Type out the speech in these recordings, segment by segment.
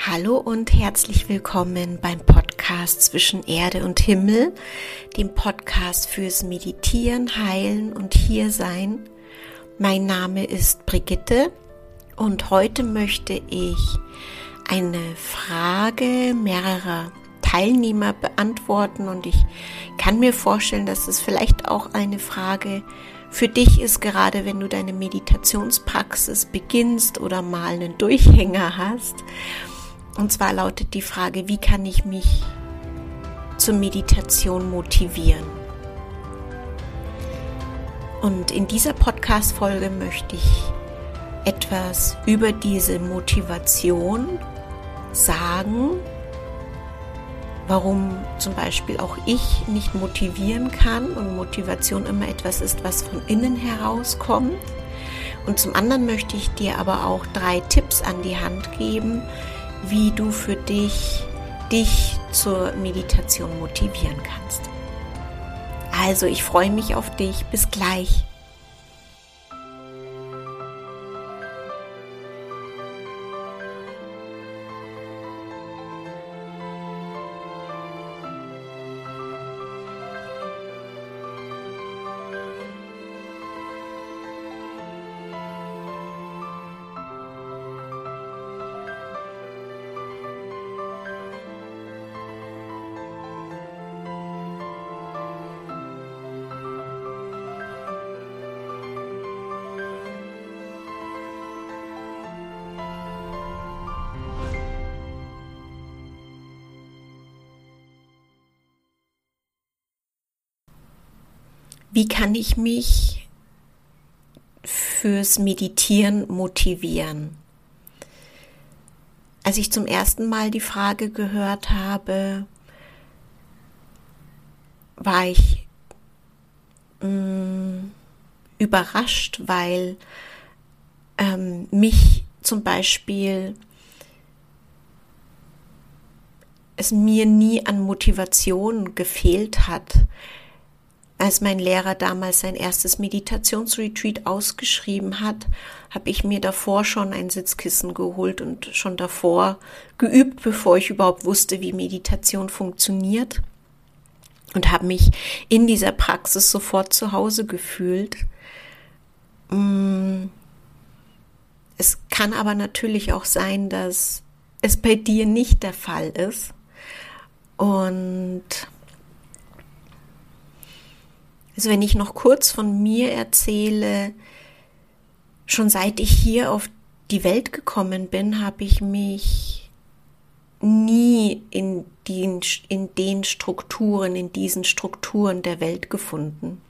Hallo und herzlich willkommen beim Podcast zwischen Erde und Himmel, dem Podcast fürs Meditieren, Heilen und Hiersein. Mein Name ist Brigitte und heute möchte ich eine Frage mehrerer Teilnehmer beantworten und ich kann mir vorstellen, dass es vielleicht auch eine Frage für dich ist, gerade wenn du deine Meditationspraxis beginnst oder mal einen Durchhänger hast und zwar lautet die Frage, wie kann ich mich zur Meditation motivieren? Und in dieser Podcast-Folge möchte ich etwas über diese Motivation sagen, warum zum Beispiel auch ich nicht motivieren kann und Motivation immer etwas ist, was von innen herauskommt. Und zum anderen möchte ich dir aber auch drei Tipps an die Hand geben, wie du für dich dich zur Meditation motivieren kannst. Also, ich freue mich auf dich. Bis gleich. Wie kann ich mich fürs Meditieren motivieren? Als ich zum ersten Mal die Frage gehört habe, war ich mh, mm, überrascht, weil ähm, mich zum Beispiel es mir nie an Motivation gefehlt hat, als mein Lehrer damals sein erstes Meditationsretreat ausgeschrieben hat, habe ich mir davor schon ein Sitzkissen geholt und schon davor geübt, bevor ich überhaupt wusste, wie Meditation funktioniert und habe mich in dieser Praxis sofort zu Hause gefühlt. Mm. Es kann aber natürlich auch sein, dass es bei dir nicht der Fall ist. Und also wenn ich noch kurz von mir erzähle, schon seit ich hier auf die Welt gekommen bin, habe ich mich nie in den, in den Strukturen, in diesen Strukturen der Welt gefunden.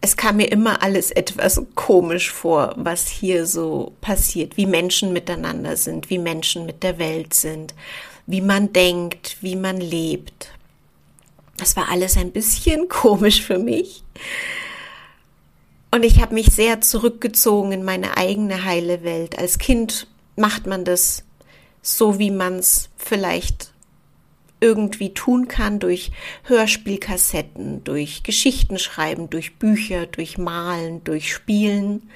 Es kam mir immer alles etwas komisch vor, was hier so passiert, wie Menschen miteinander sind, wie Menschen mit der Welt sind, wie man denkt, wie man lebt. Das war alles ein bisschen komisch für mich. Und ich habe mich sehr zurückgezogen in meine eigene heile Welt. Als Kind macht man das so, wie man es vielleicht irgendwie tun kann, durch Hörspielkassetten, durch Geschichten schreiben, durch Bücher, durch Malen, durch Spielen.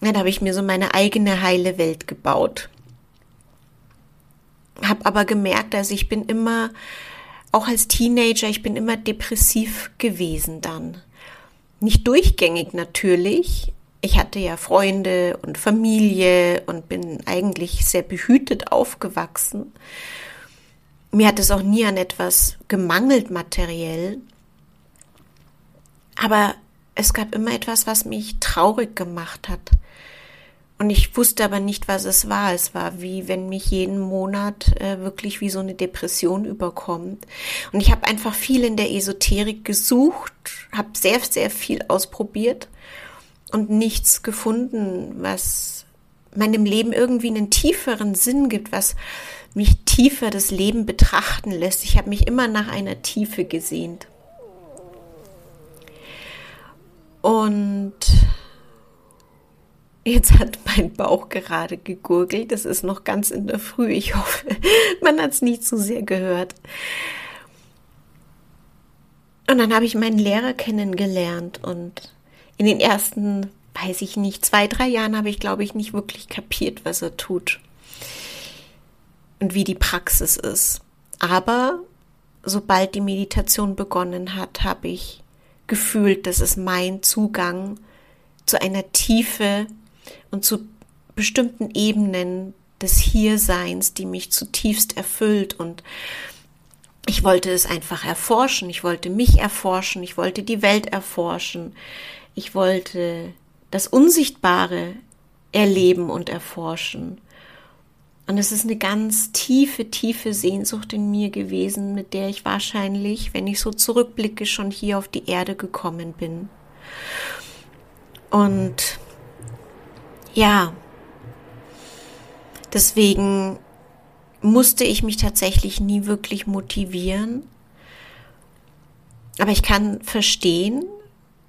Dann habe ich mir so meine eigene heile Welt gebaut. Hab aber gemerkt, dass ich bin immer auch als Teenager, ich bin immer depressiv gewesen dann. Nicht durchgängig natürlich. Ich hatte ja Freunde und Familie und bin eigentlich sehr behütet aufgewachsen. Mir hat es auch nie an etwas gemangelt materiell. Aber es gab immer etwas, was mich traurig gemacht hat. Und ich wusste aber nicht, was es war. Es war wie wenn mich jeden Monat äh, wirklich wie so eine Depression überkommt. Und ich habe einfach viel in der Esoterik gesucht, habe sehr, sehr viel ausprobiert und nichts gefunden, was meinem Leben irgendwie einen tieferen Sinn gibt, was mich tiefer das Leben betrachten lässt. Ich habe mich immer nach einer Tiefe gesehnt. Und Jetzt hat mein Bauch gerade gegurgelt. Das ist noch ganz in der Früh. Ich hoffe, man hat es nicht zu sehr gehört. Und dann habe ich meinen Lehrer kennengelernt und in den ersten, weiß ich nicht, zwei, drei Jahren habe ich, glaube ich, nicht wirklich kapiert, was er tut und wie die Praxis ist. Aber sobald die Meditation begonnen hat, habe ich gefühlt, dass es mein Zugang zu einer Tiefe und zu bestimmten Ebenen des Hierseins, die mich zutiefst erfüllt. Und ich wollte es einfach erforschen, ich wollte mich erforschen, ich wollte die Welt erforschen, ich wollte das Unsichtbare erleben und erforschen. Und es ist eine ganz tiefe, tiefe Sehnsucht in mir gewesen, mit der ich wahrscheinlich, wenn ich so zurückblicke, schon hier auf die Erde gekommen bin. Und ja, deswegen musste ich mich tatsächlich nie wirklich motivieren. Aber ich kann verstehen,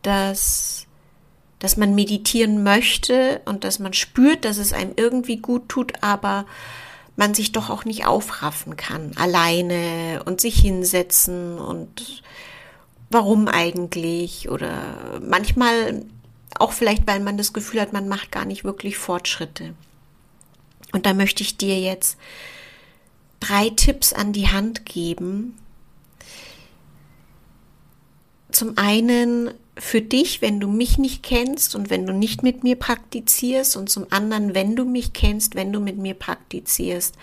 dass, dass man meditieren möchte und dass man spürt, dass es einem irgendwie gut tut, aber man sich doch auch nicht aufraffen kann, alleine und sich hinsetzen und warum eigentlich oder manchmal auch vielleicht, weil man das Gefühl hat, man macht gar nicht wirklich Fortschritte. Und da möchte ich dir jetzt drei Tipps an die Hand geben. Zum einen für dich, wenn du mich nicht kennst und wenn du nicht mit mir praktizierst und zum anderen, wenn du mich kennst, wenn du mit mir praktizierst,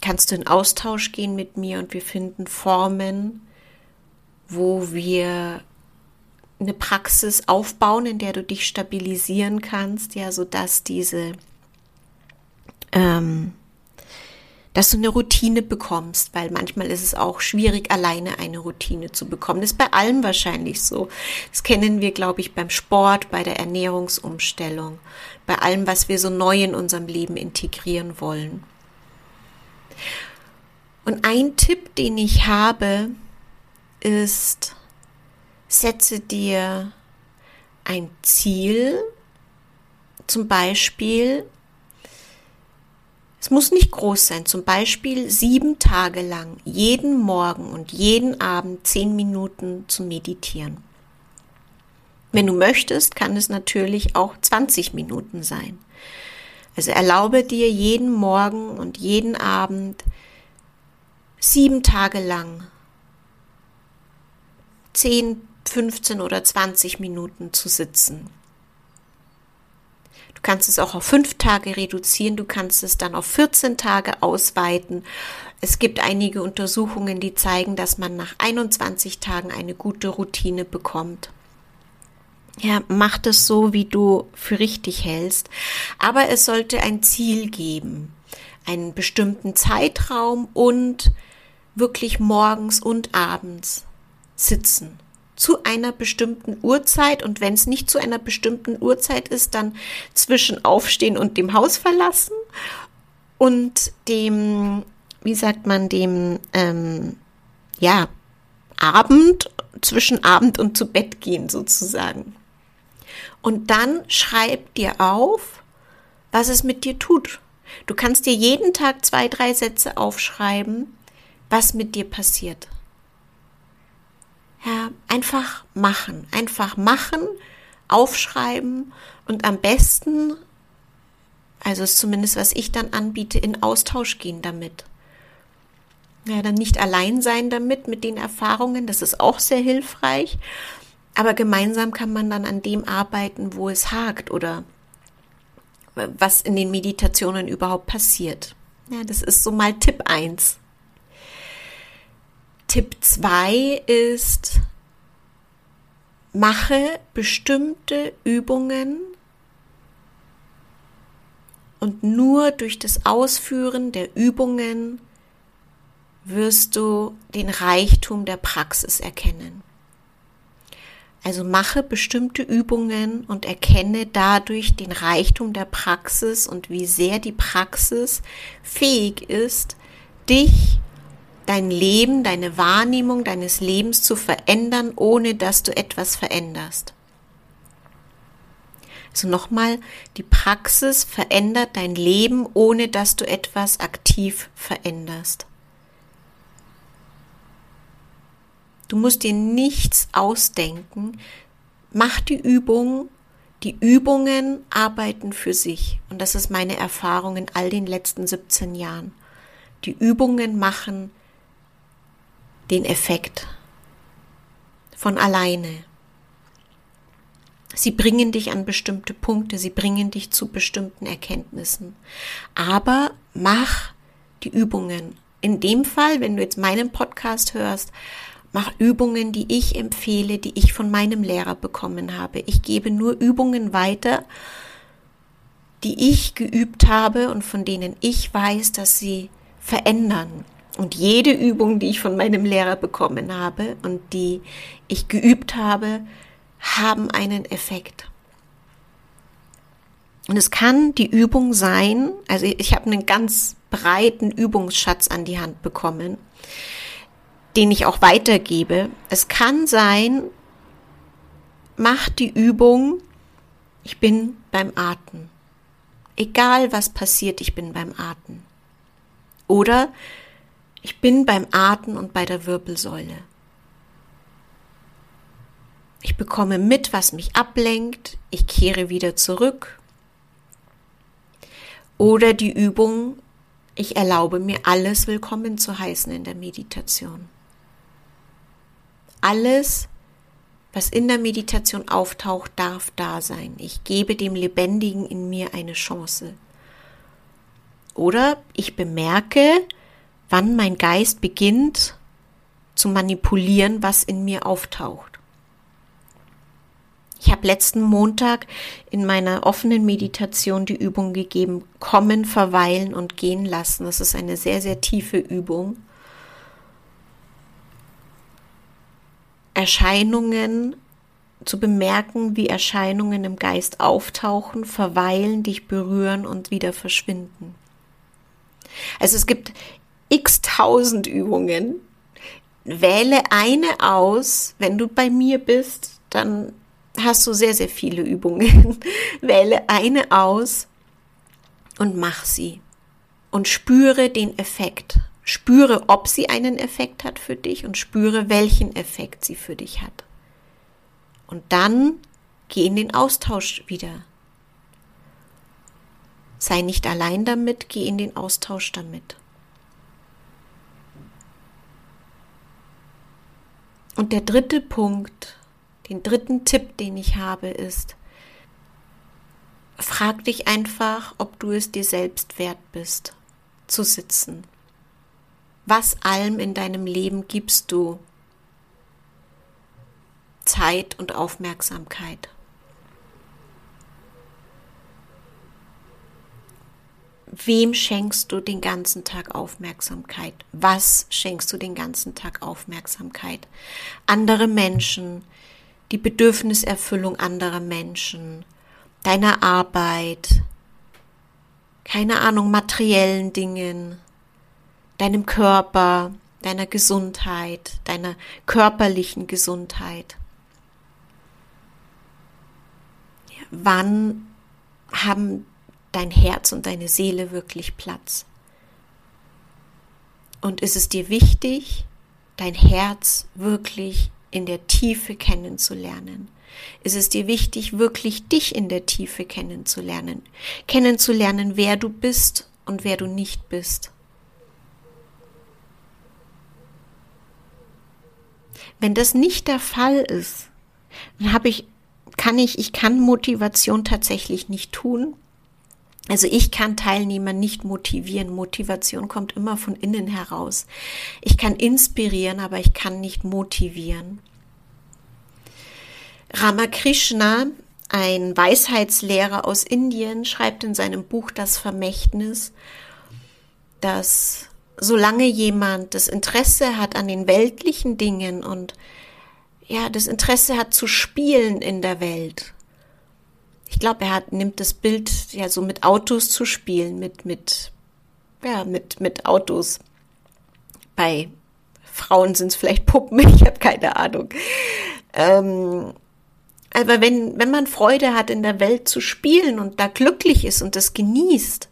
kannst du in Austausch gehen mit mir und wir finden Formen, wo wir eine Praxis aufbauen, in der du dich stabilisieren kannst, ja, so dass diese ähm, dass du eine Routine bekommst, weil manchmal ist es auch schwierig, alleine eine Routine zu bekommen. Das ist bei allem wahrscheinlich so. Das kennen wir, glaube ich, beim Sport, bei der Ernährungsumstellung, bei allem, was wir so neu in unserem Leben integrieren wollen. Und ein Tipp, den ich habe, ist, setze dir ein Ziel, zum Beispiel es muss nicht groß sein, zum Beispiel sieben Tage lang, jeden Morgen und jeden Abend zehn Minuten zu meditieren. Wenn du möchtest, kann es natürlich auch 20 Minuten sein. Also erlaube dir jeden Morgen und jeden Abend sieben Tage lang 10, 15 oder 20 Minuten zu sitzen kannst es auch auf fünf Tage reduzieren, du kannst es dann auf 14 Tage ausweiten. Es gibt einige Untersuchungen, die zeigen, dass man nach 21 Tagen eine gute Routine bekommt. Ja, mach das so, wie du für richtig hältst. Aber es sollte ein Ziel geben, einen bestimmten Zeitraum und wirklich morgens und abends sitzen zu einer bestimmten Uhrzeit und wenn es nicht zu einer bestimmten Uhrzeit ist, dann zwischen Aufstehen und dem Haus verlassen und dem, wie sagt man, dem, ähm, ja, Abend, zwischen Abend und zu Bett gehen sozusagen. Und dann schreib dir auf, was es mit dir tut. Du kannst dir jeden Tag zwei, drei Sätze aufschreiben, was mit dir passiert. Ja, einfach machen, einfach machen, aufschreiben und am besten, also ist zumindest was ich dann anbiete, in Austausch gehen damit. Ja, dann nicht allein sein damit, mit den Erfahrungen, das ist auch sehr hilfreich, aber gemeinsam kann man dann an dem arbeiten, wo es hakt oder was in den Meditationen überhaupt passiert. Ja, das ist so mal Tipp eins. Tipp 2 ist, mache bestimmte Übungen und nur durch das Ausführen der Übungen wirst du den Reichtum der Praxis erkennen. Also mache bestimmte Übungen und erkenne dadurch den Reichtum der Praxis und wie sehr die Praxis fähig ist, dich dein Leben, deine Wahrnehmung deines Lebens zu verändern, ohne dass du etwas veränderst. Also nochmal, die Praxis verändert dein Leben, ohne dass du etwas aktiv veränderst. Du musst dir nichts ausdenken. Mach die Übung, Die Übungen arbeiten für sich und das ist meine Erfahrung in all den letzten 17 Jahren. Die Übungen machen den Effekt von alleine. Sie bringen dich an bestimmte Punkte, sie bringen dich zu bestimmten Erkenntnissen. Aber mach die Übungen. In dem Fall, wenn du jetzt meinen Podcast hörst, mach Übungen, die ich empfehle, die ich von meinem Lehrer bekommen habe. Ich gebe nur Übungen weiter, die ich geübt habe und von denen ich weiß, dass sie verändern. Und jede Übung, die ich von meinem Lehrer bekommen habe und die ich geübt habe, haben einen Effekt. Und es kann die Übung sein, also ich habe einen ganz breiten Übungsschatz an die Hand bekommen, den ich auch weitergebe. Es kann sein, mach die Übung, ich bin beim Atmen. Egal was passiert, ich bin beim Atmen. Oder ich bin beim Atmen und bei der Wirbelsäule. Ich bekomme mit, was mich ablenkt. Ich kehre wieder zurück. Oder die Übung, ich erlaube mir alles willkommen zu heißen in der Meditation. Alles, was in der Meditation auftaucht, darf da sein. Ich gebe dem Lebendigen in mir eine Chance. Oder ich bemerke, wann mein Geist beginnt zu manipulieren, was in mir auftaucht. Ich habe letzten Montag in meiner offenen Meditation die Übung gegeben, kommen, verweilen und gehen lassen. Das ist eine sehr, sehr tiefe Übung. Erscheinungen zu bemerken, wie Erscheinungen im Geist auftauchen, verweilen, dich berühren und wieder verschwinden. Also es gibt x tausend Übungen. Wähle eine aus. Wenn du bei mir bist, dann hast du sehr, sehr viele Übungen. Wähle eine aus und mach sie. Und spüre den Effekt. Spüre, ob sie einen Effekt hat für dich und spüre, welchen Effekt sie für dich hat. Und dann geh in den Austausch wieder. Sei nicht allein damit, geh in den Austausch damit. Und der dritte Punkt, den dritten Tipp, den ich habe, ist, frag dich einfach, ob du es dir selbst wert bist, zu sitzen. Was allem in deinem Leben gibst du Zeit und Aufmerksamkeit? Wem schenkst du den ganzen Tag Aufmerksamkeit? Was schenkst du den ganzen Tag Aufmerksamkeit? Andere Menschen, die Bedürfniserfüllung anderer Menschen, deiner Arbeit, keine Ahnung, materiellen Dingen, deinem Körper, deiner Gesundheit, deiner körperlichen Gesundheit. Wann haben dein Herz und deine Seele wirklich Platz? Und ist es dir wichtig, dein Herz wirklich in der Tiefe kennenzulernen? Ist es dir wichtig, wirklich dich in der Tiefe kennenzulernen? Kennenzulernen, wer du bist und wer du nicht bist. Wenn das nicht der Fall ist, dann habe ich, kann ich, ich kann Motivation tatsächlich nicht tun. Also ich kann Teilnehmer nicht motivieren. Motivation kommt immer von innen heraus. Ich kann inspirieren, aber ich kann nicht motivieren. Ramakrishna, ein Weisheitslehrer aus Indien, schreibt in seinem Buch Das Vermächtnis, dass solange jemand das Interesse hat an den weltlichen Dingen und ja, das Interesse hat zu spielen in der Welt. Ich glaube, er hat, nimmt das Bild ja so mit Autos zu spielen, mit, mit, ja, mit, mit Autos. Bei Frauen sind es vielleicht Puppen, ich habe keine Ahnung. Ähm, aber wenn, wenn man Freude hat, in der Welt zu spielen und da glücklich ist und das genießt,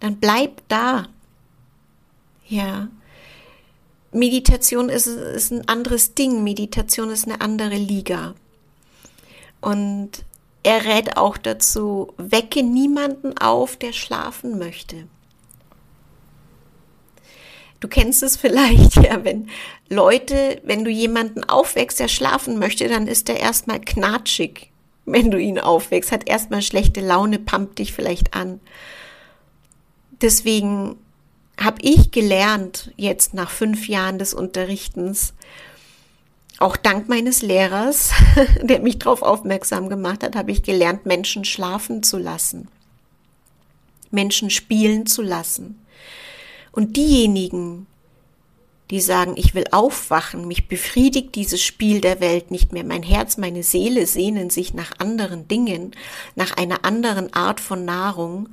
dann bleibt da. Ja. Meditation ist, ist ein anderes Ding. Meditation ist eine andere Liga. Und er rät auch dazu, wecke niemanden auf, der schlafen möchte. Du kennst es vielleicht, ja, wenn Leute, wenn du jemanden aufwächst, der schlafen möchte, dann ist er erstmal knatschig, wenn du ihn aufwächst, hat erstmal schlechte Laune, pumpt dich vielleicht an. Deswegen habe ich gelernt, jetzt nach fünf Jahren des Unterrichtens, auch dank meines Lehrers, der mich darauf aufmerksam gemacht hat, habe ich gelernt, Menschen schlafen zu lassen, Menschen spielen zu lassen. Und diejenigen, die sagen, ich will aufwachen, mich befriedigt dieses Spiel der Welt nicht mehr, mein Herz, meine Seele sehnen sich nach anderen Dingen, nach einer anderen Art von Nahrung,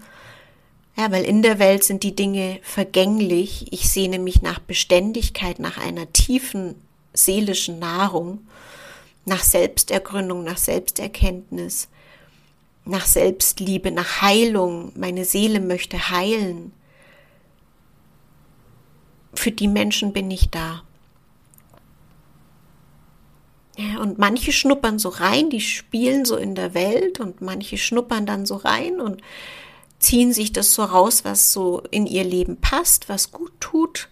ja, weil in der Welt sind die Dinge vergänglich. Ich sehne mich nach Beständigkeit, nach einer tiefen seelischen Nahrung, nach Selbstergründung, nach Selbsterkenntnis, nach Selbstliebe, nach Heilung. Meine Seele möchte heilen. Für die Menschen bin ich da. Ja, und manche schnuppern so rein, die spielen so in der Welt und manche schnuppern dann so rein und ziehen sich das so raus, was so in ihr Leben passt, was gut tut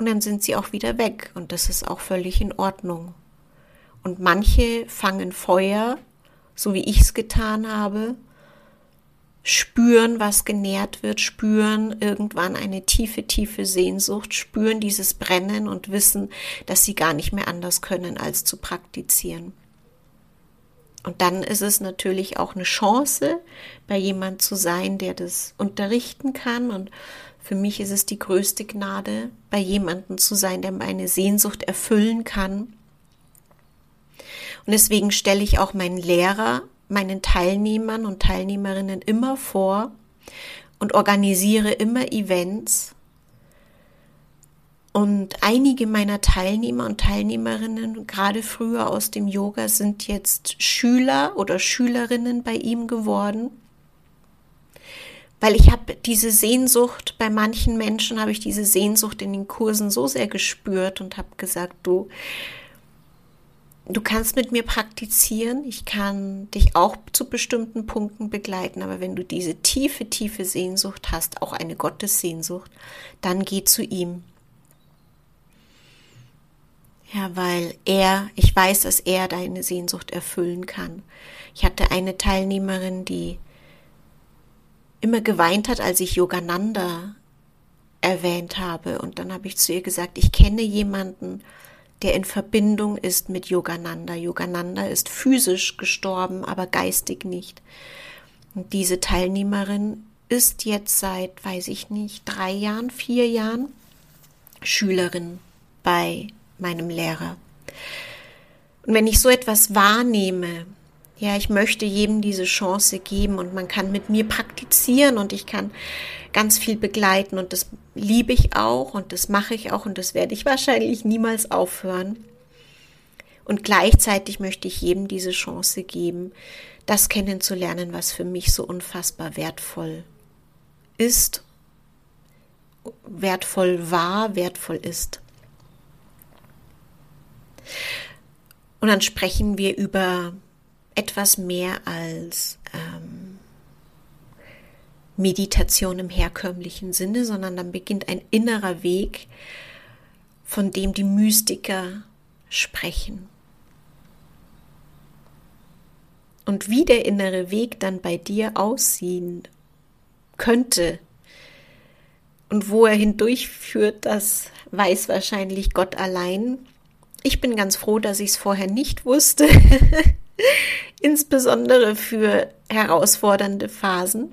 und dann sind sie auch wieder weg und das ist auch völlig in Ordnung. Und manche fangen Feuer, so wie ich es getan habe, spüren, was genährt wird, spüren irgendwann eine tiefe, tiefe Sehnsucht, spüren dieses Brennen und wissen, dass sie gar nicht mehr anders können, als zu praktizieren. Und dann ist es natürlich auch eine Chance, bei jemand zu sein, der das unterrichten kann und für mich ist es die größte Gnade, bei jemandem zu sein, der meine Sehnsucht erfüllen kann. Und deswegen stelle ich auch meinen Lehrer, meinen Teilnehmern und Teilnehmerinnen immer vor und organisiere immer Events. Und einige meiner Teilnehmer und Teilnehmerinnen, gerade früher aus dem Yoga, sind jetzt Schüler oder Schülerinnen bei ihm geworden weil ich habe diese Sehnsucht, bei manchen Menschen habe ich diese Sehnsucht in den Kursen so sehr gespürt und habe gesagt, du, du kannst mit mir praktizieren, ich kann dich auch zu bestimmten Punkten begleiten, aber wenn du diese tiefe, tiefe Sehnsucht hast, auch eine Gottessehnsucht, dann geh zu ihm. Ja, weil er, ich weiß, dass er deine Sehnsucht erfüllen kann. Ich hatte eine Teilnehmerin, die immer geweint hat, als ich Yogananda erwähnt habe. Und dann habe ich zu ihr gesagt, ich kenne jemanden, der in Verbindung ist mit Yogananda. Yogananda ist physisch gestorben, aber geistig nicht. Und diese Teilnehmerin ist jetzt seit, weiß ich nicht, drei Jahren, vier Jahren Schülerin bei meinem Lehrer. Und wenn ich so etwas wahrnehme, ja, ich möchte jedem diese Chance geben und man kann mit mir praktizieren und ich kann ganz viel begleiten und das liebe ich auch und das mache ich auch und das werde ich wahrscheinlich niemals aufhören. Und gleichzeitig möchte ich jedem diese Chance geben, das kennenzulernen, was für mich so unfassbar wertvoll ist, wertvoll war, wertvoll ist. Und dann sprechen wir über etwas mehr als ähm, Meditation im herkömmlichen Sinne, sondern dann beginnt ein innerer Weg, von dem die Mystiker sprechen. Und wie der innere Weg dann bei dir aussehen könnte und wo er hindurchführt, das weiß wahrscheinlich Gott allein. Ich bin ganz froh, dass ich es vorher nicht wusste. insbesondere für herausfordernde Phasen.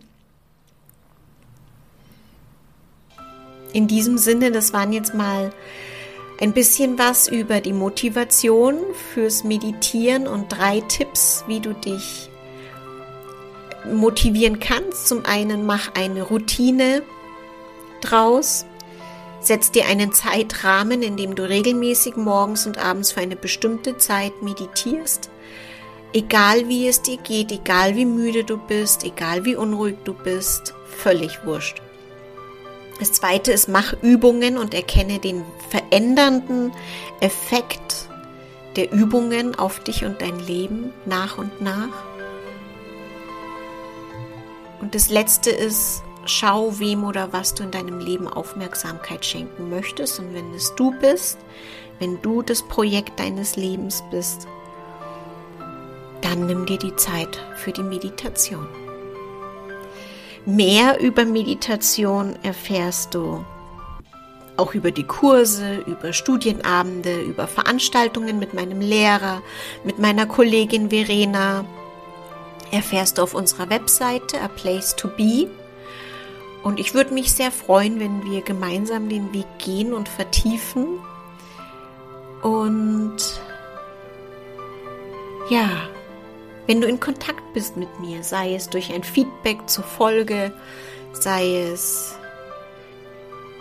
In diesem Sinne, das waren jetzt mal ein bisschen was über die Motivation fürs Meditieren und drei Tipps, wie du dich motivieren kannst. Zum einen mach eine Routine draus. Setz dir einen Zeitrahmen, in dem du regelmäßig morgens und abends für eine bestimmte Zeit meditierst. Egal wie es dir geht, egal wie müde du bist, egal wie unruhig du bist, völlig wurscht. Das zweite ist, mach Übungen und erkenne den verändernden Effekt der Übungen auf dich und dein Leben nach und nach. Und das Letzte ist, schau, wem oder was du in deinem Leben Aufmerksamkeit schenken möchtest. Und wenn es du bist, wenn du das Projekt deines Lebens bist, dann nimm dir die Zeit für die Meditation. Mehr über Meditation erfährst du auch über die Kurse, über Studienabende, über Veranstaltungen mit meinem Lehrer, mit meiner Kollegin Verena. Erfährst du auf unserer Webseite A Place to Be. Und ich würde mich sehr freuen, wenn wir gemeinsam den Weg gehen und vertiefen. Und ja, wenn du in Kontakt bist mit mir, sei es durch ein Feedback zur Folge, sei es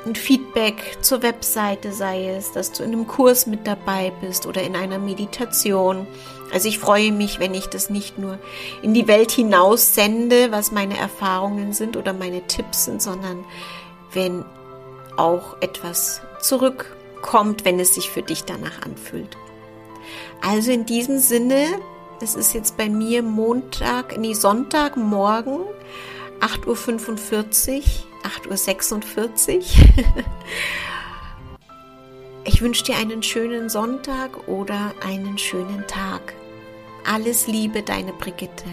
ein Feedback zur Webseite, sei es, dass du in einem Kurs mit dabei bist oder in einer Meditation. Also ich freue mich, wenn ich das nicht nur in die Welt hinaus sende, was meine Erfahrungen sind oder meine Tipps sind, sondern wenn auch etwas zurückkommt, wenn es sich für dich danach anfühlt. Also in diesem Sinne, es ist jetzt bei mir Montag, nee, Sonntagmorgen, 8.45 Uhr. 8.46 Uhr. ich wünsche dir einen schönen Sonntag oder einen schönen Tag. Alles Liebe, deine Brigitte.